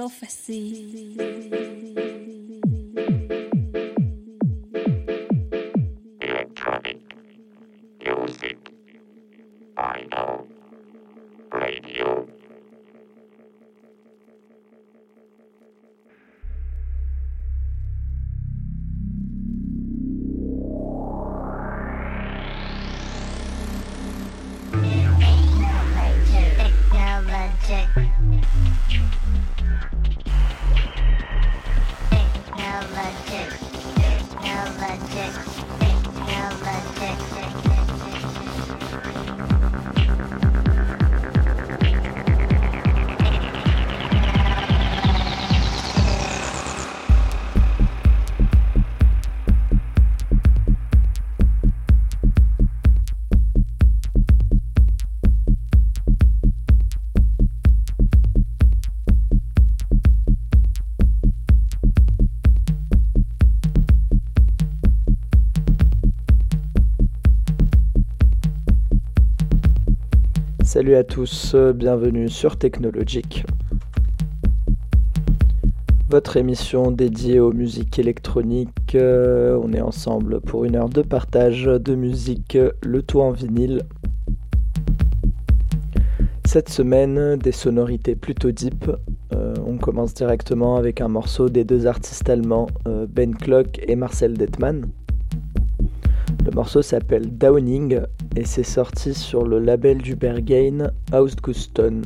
prophecy. Salut à tous, euh, bienvenue sur Technologic. Votre émission dédiée aux musiques électroniques. Euh, on est ensemble pour une heure de partage de musique, le tout en vinyle. Cette semaine, des sonorités plutôt deep. Euh, on commence directement avec un morceau des deux artistes allemands, euh, Ben Klock et Marcel Detman. Le morceau s'appelle Downing et c'est sorti sur le label du Berghain Ausgusten.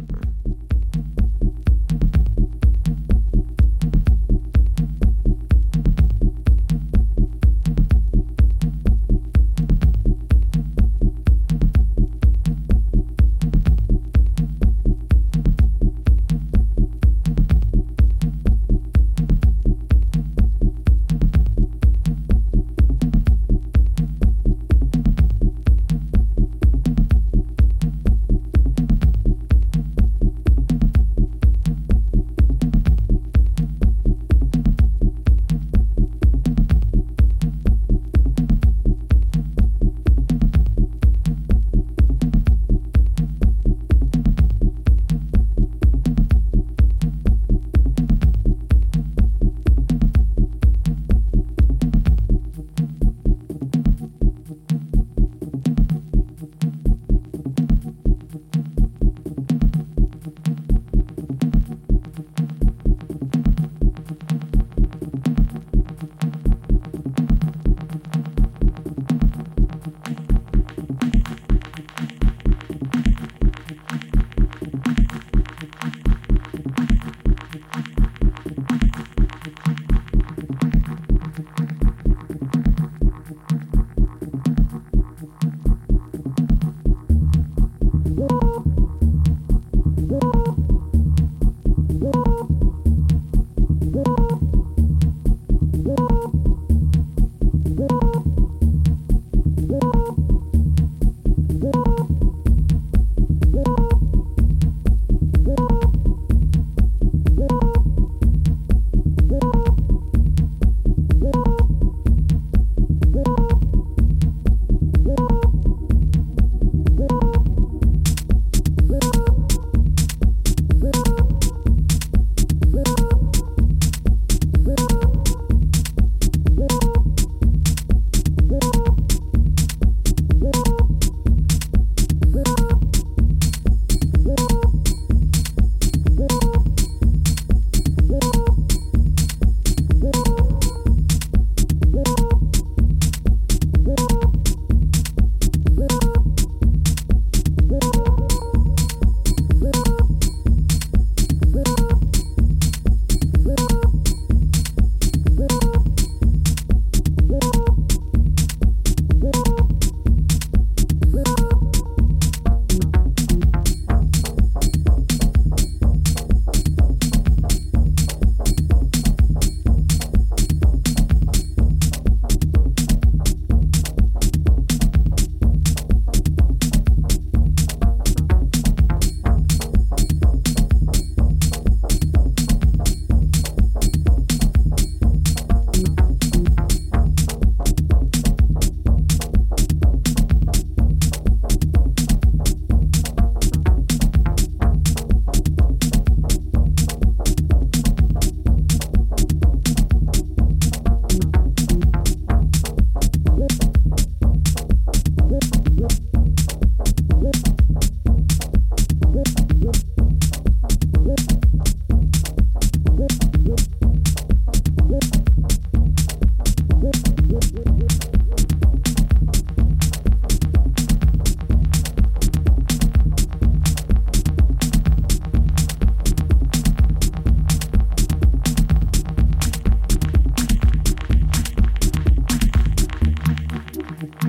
Thank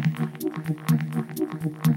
you.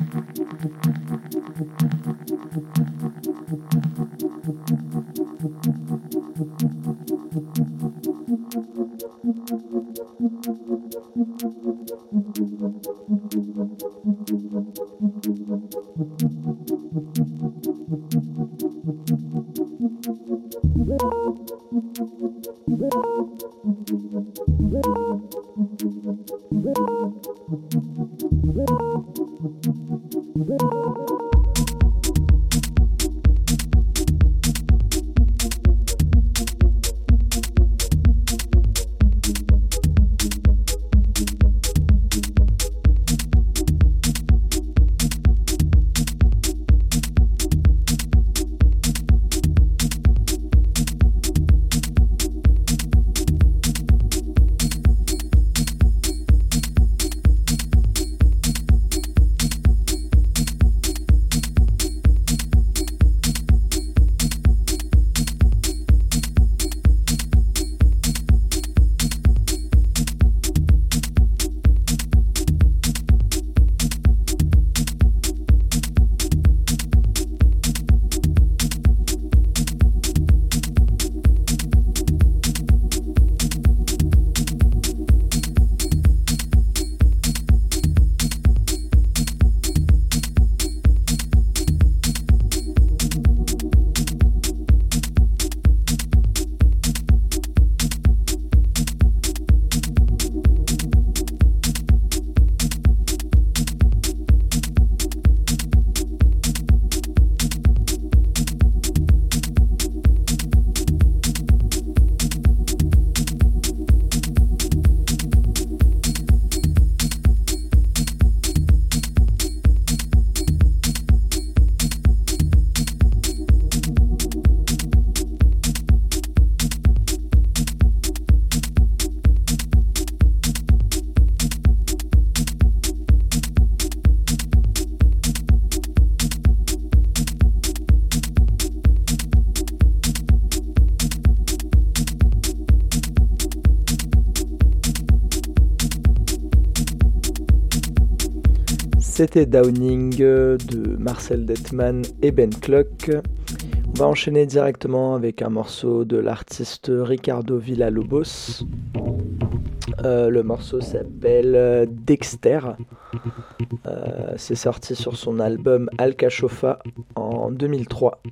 C'était Downing de Marcel Detman et Ben Clock. On va enchaîner directement avec un morceau de l'artiste Ricardo Villalobos. Euh, le morceau s'appelle Dexter. Euh, c'est sorti sur son album Alcachofa en 2003.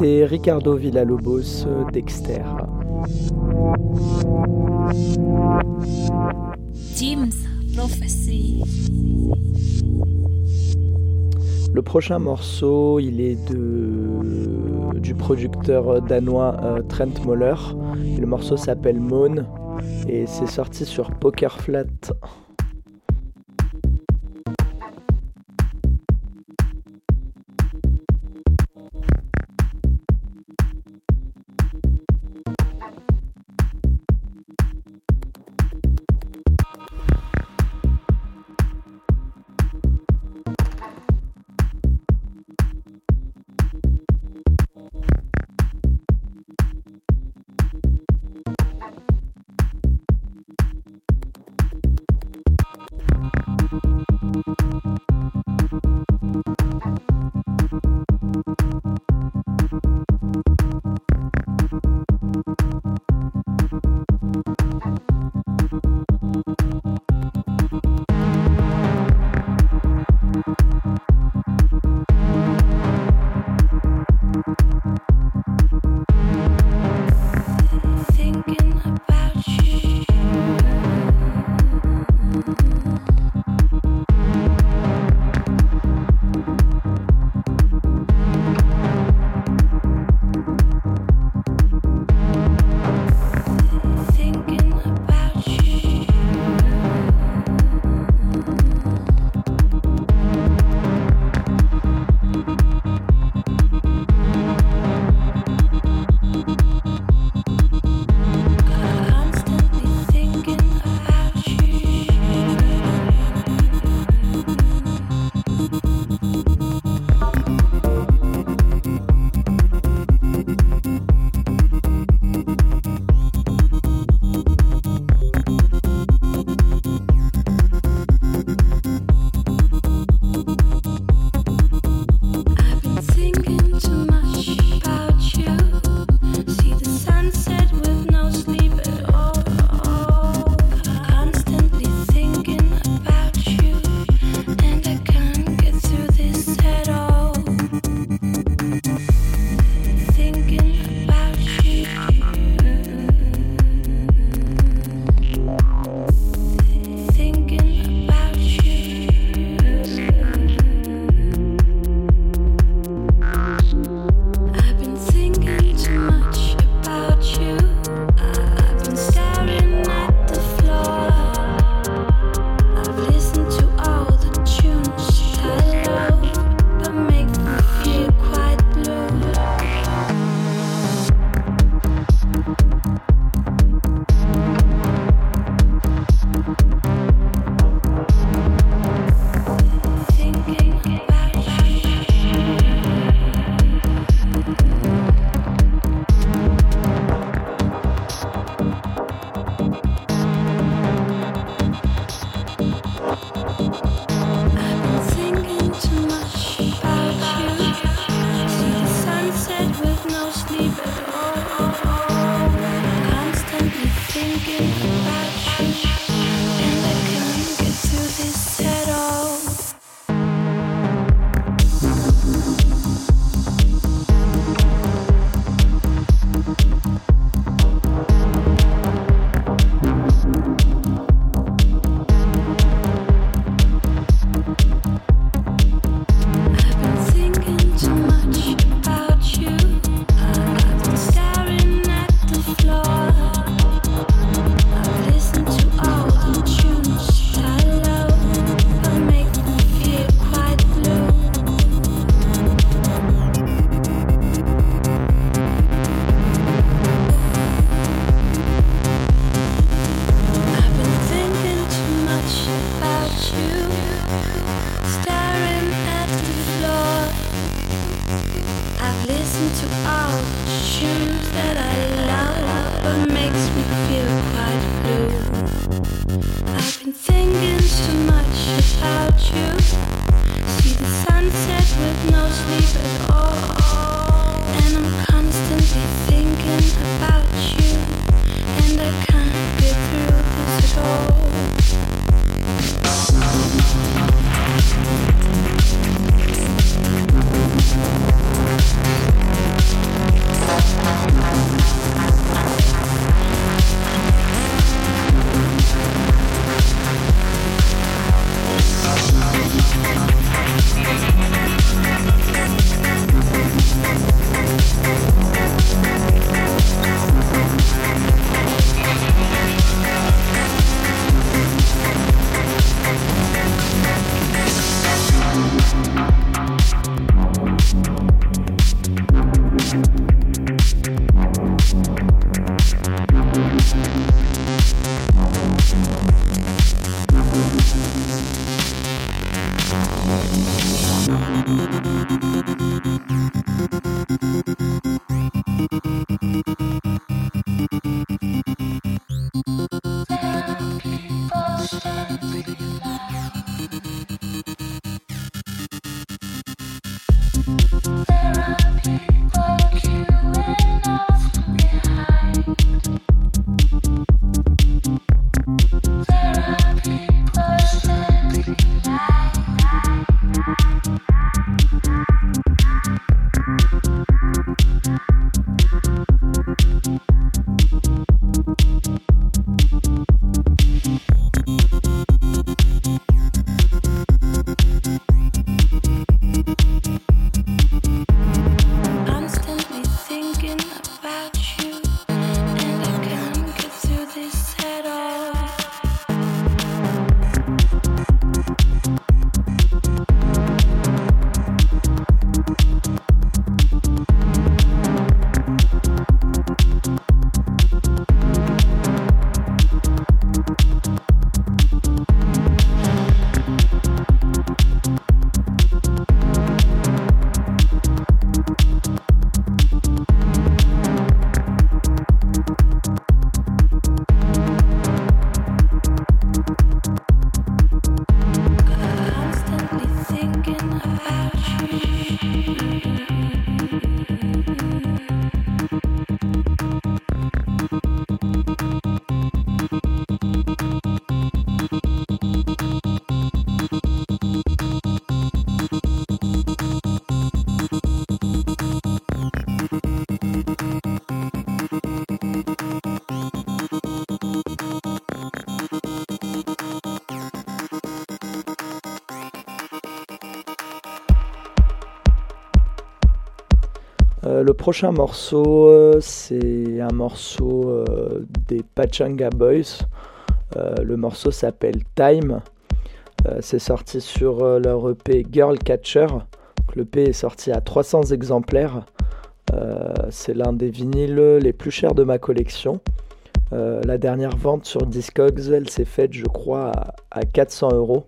C'était Ricardo Villalobos, Dexter. Prophecy. Le prochain morceau, il est de, du producteur danois euh, Trent Moller. le morceau s'appelle Moon et c'est sorti sur Poker Flat le prochain morceau, euh, c'est un morceau euh, des Pachanga Boys. le morceau s'appelle Time. c'est sorti sur leur EP Girl Catcher. L'EP est sorti à 300 exemplaires. c'est l'un des vinyles les plus chers de ma collection. la dernière vente sur Discogs, elle s'est faite, je crois, à, 400 euros.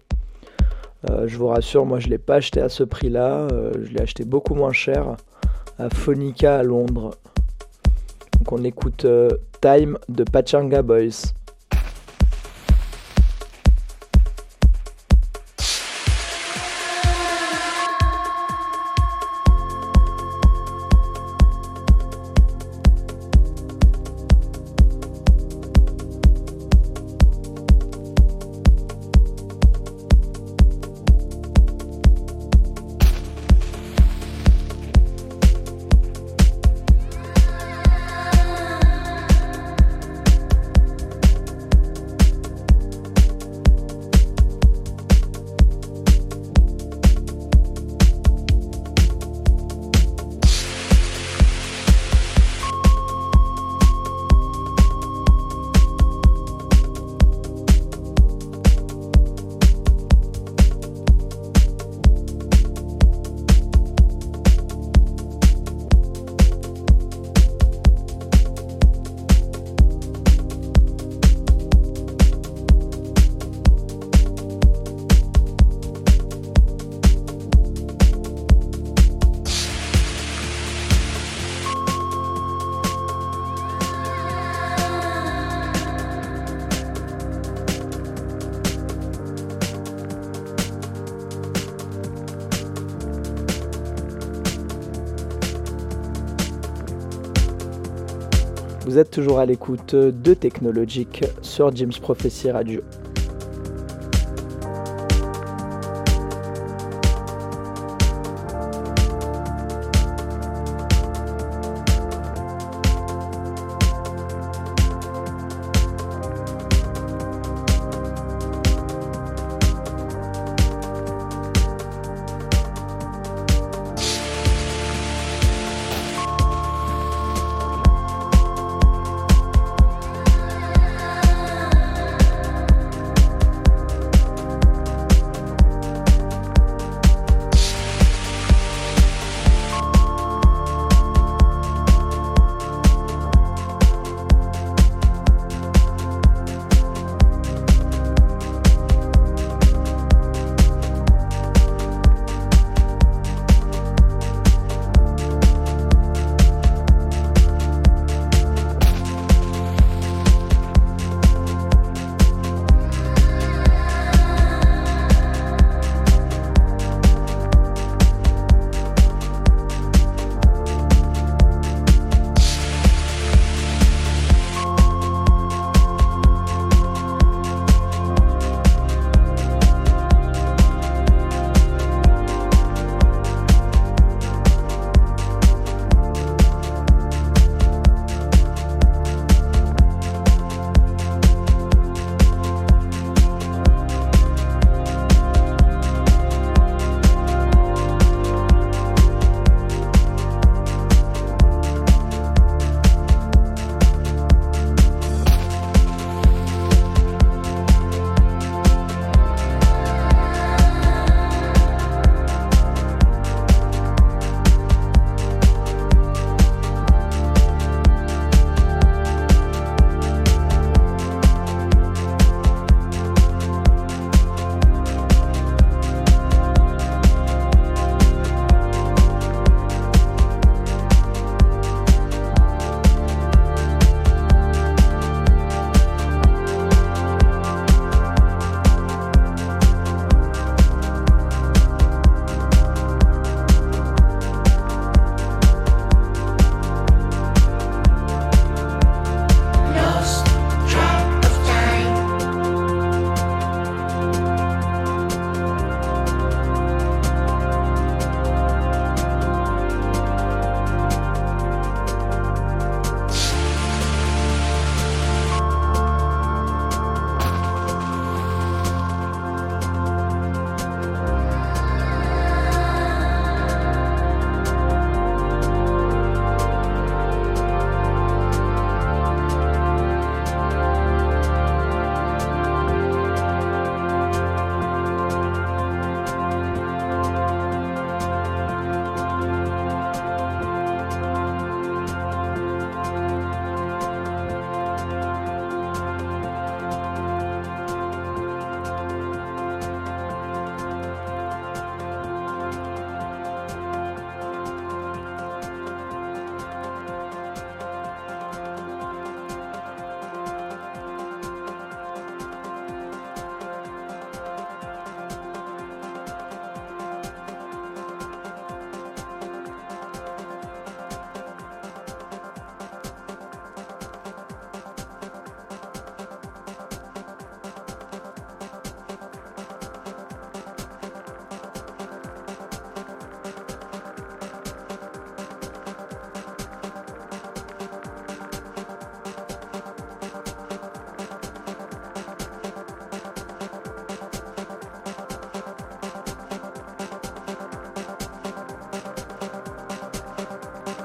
je vous rassure, moi je ne l'ai pas acheté à ce prix-là. je l'ai acheté beaucoup moins cher à Phonica à Londres. Donc on écoute euh, Time de Pachanga Boys. Vous êtes toujours à l'écoute de Technologique sur James Prophecy Radio.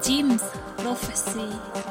Jim's Prophecy.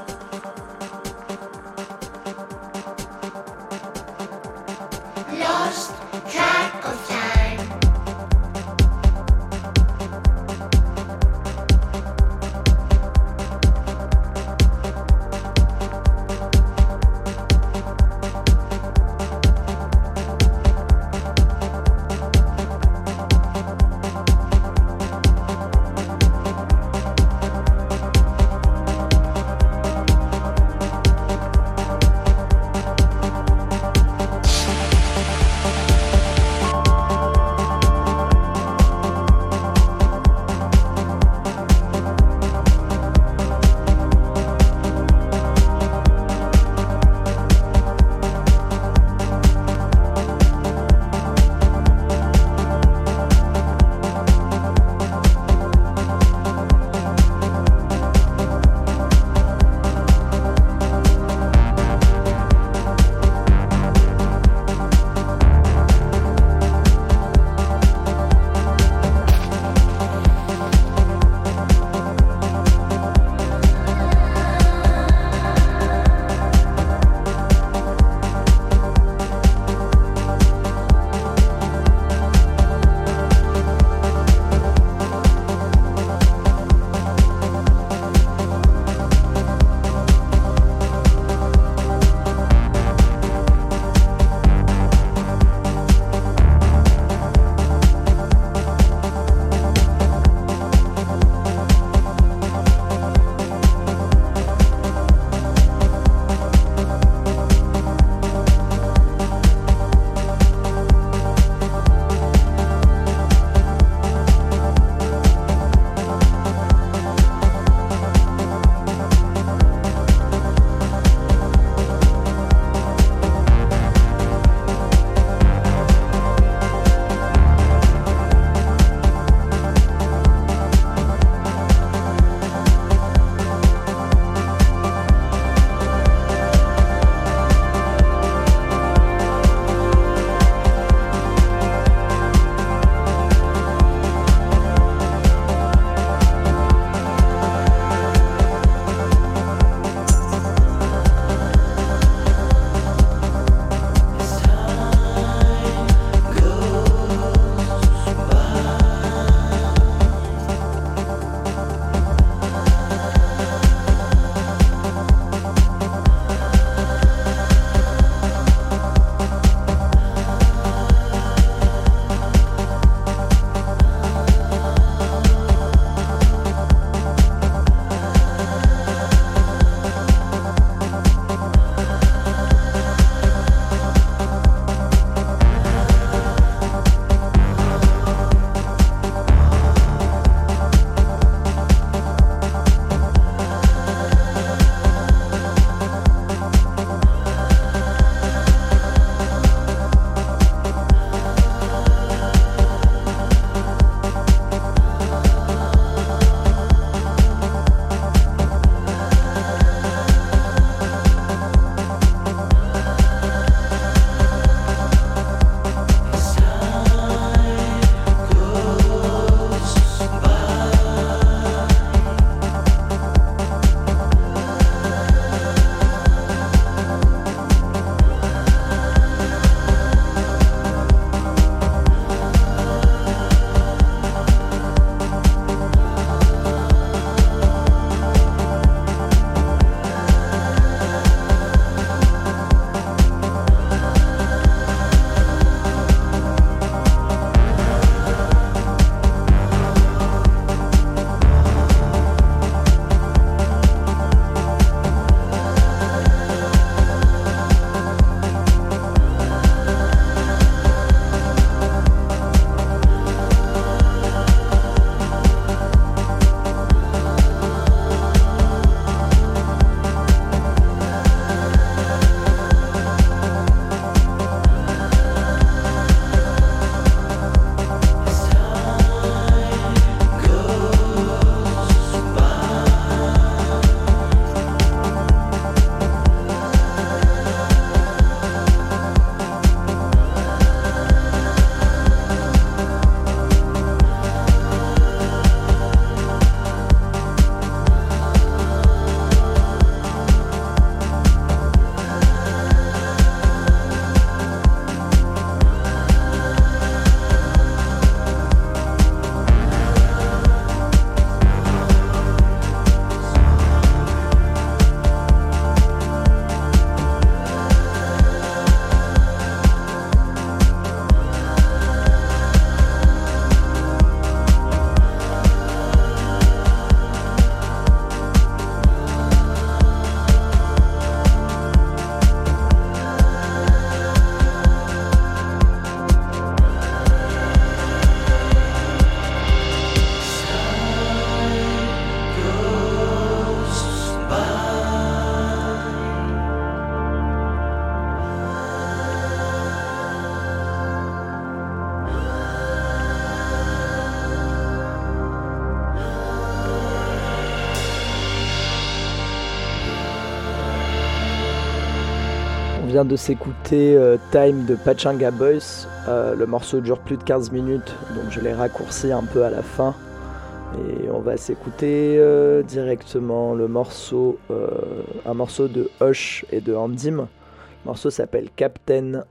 De s'écouter euh, Time de Pachanga Boys. Euh, le morceau dure plus de 15 minutes, donc je l'ai raccourci un peu à la fin. Et on va s'écouter euh, directement le morceau, un morceau de Hush et de Andim. Le morceau s'appelle Captain.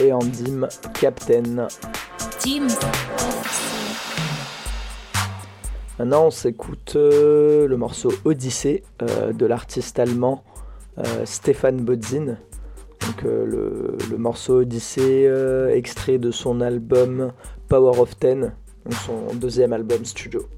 Et Andim, Captain. Team. Maintenant, on s'écoute euh, le morceau Odyssée euh, de l'artiste allemand euh, Stéphane Bodzin. Donc, le, le morceau Odyssée, extrait de son album Power of Ten, donc son deuxième album studio.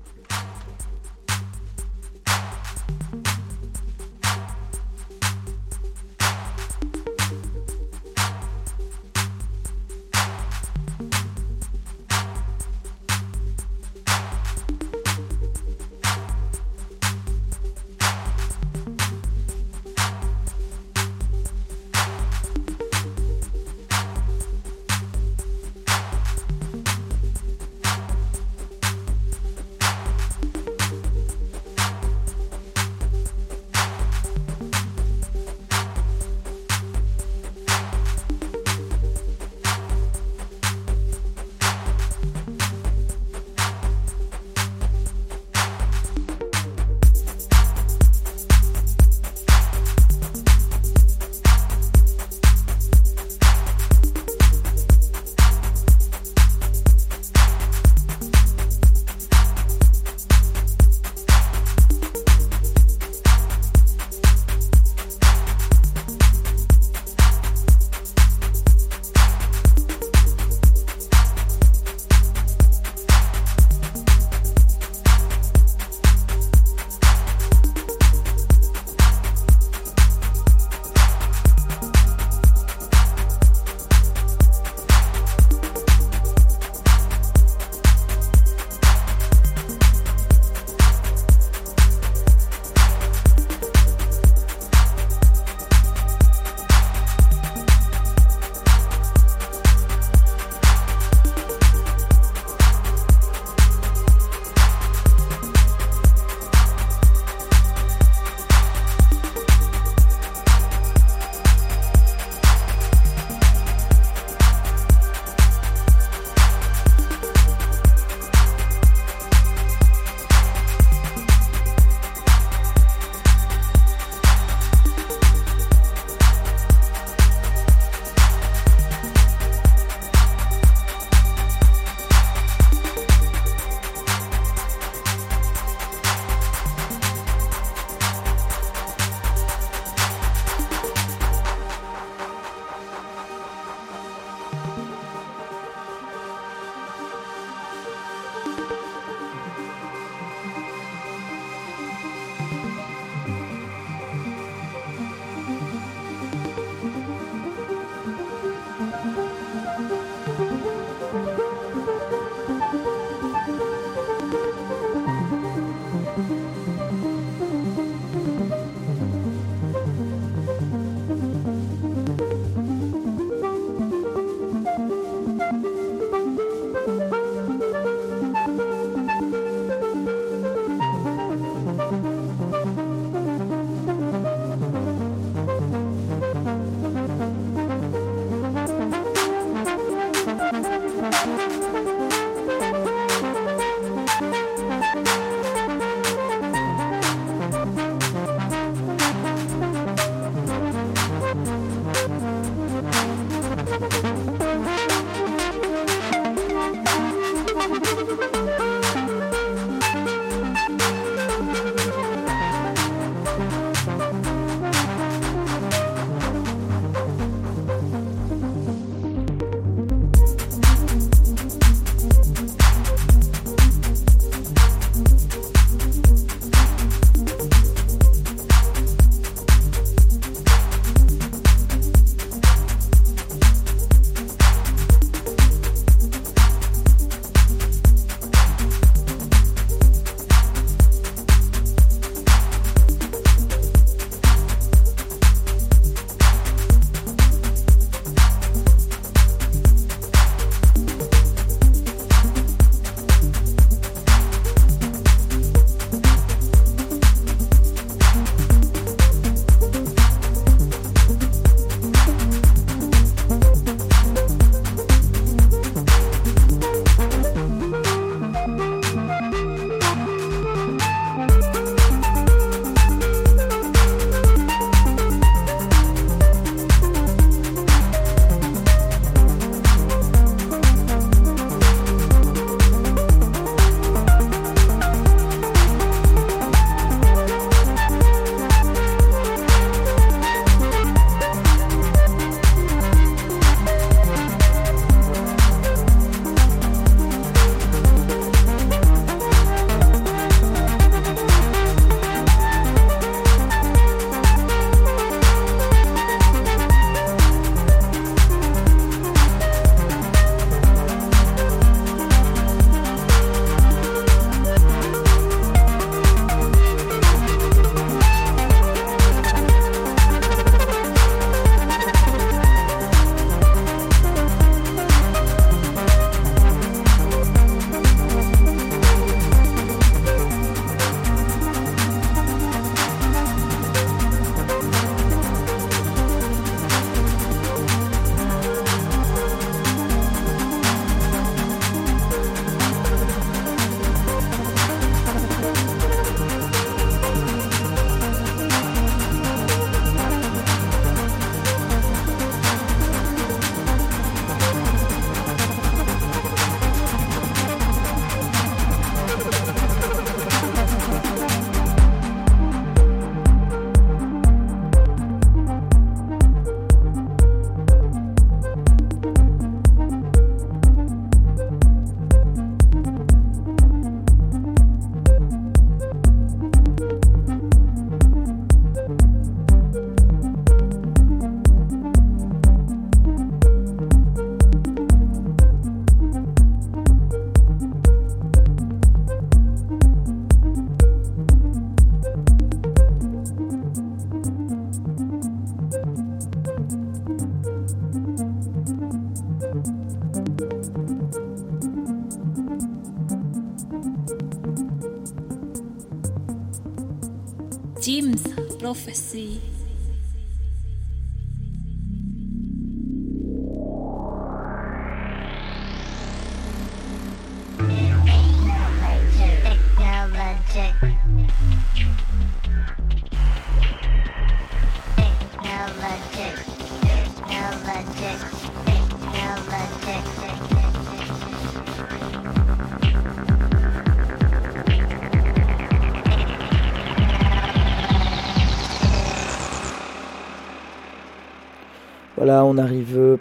James prophecy.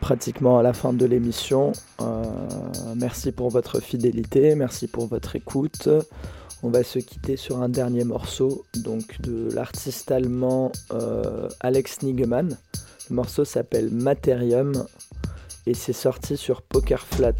Pratiquement à la fin de l'émission. Euh, merci pour votre fidélité, merci pour votre écoute. On va se quitter sur un dernier morceau, donc de l'artiste allemand euh, Alex Nigemann. Le morceau s'appelle Materium et c'est sorti sur Poker Flat.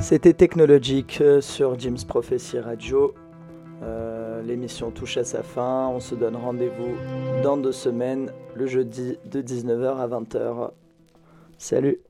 C'était Technologique euh, sur Jim's Prophecy Radio. Euh, L'émission touche à sa fin. On se donne rendez-vous dans deux semaines, le jeudi de 19h à 20h. Salut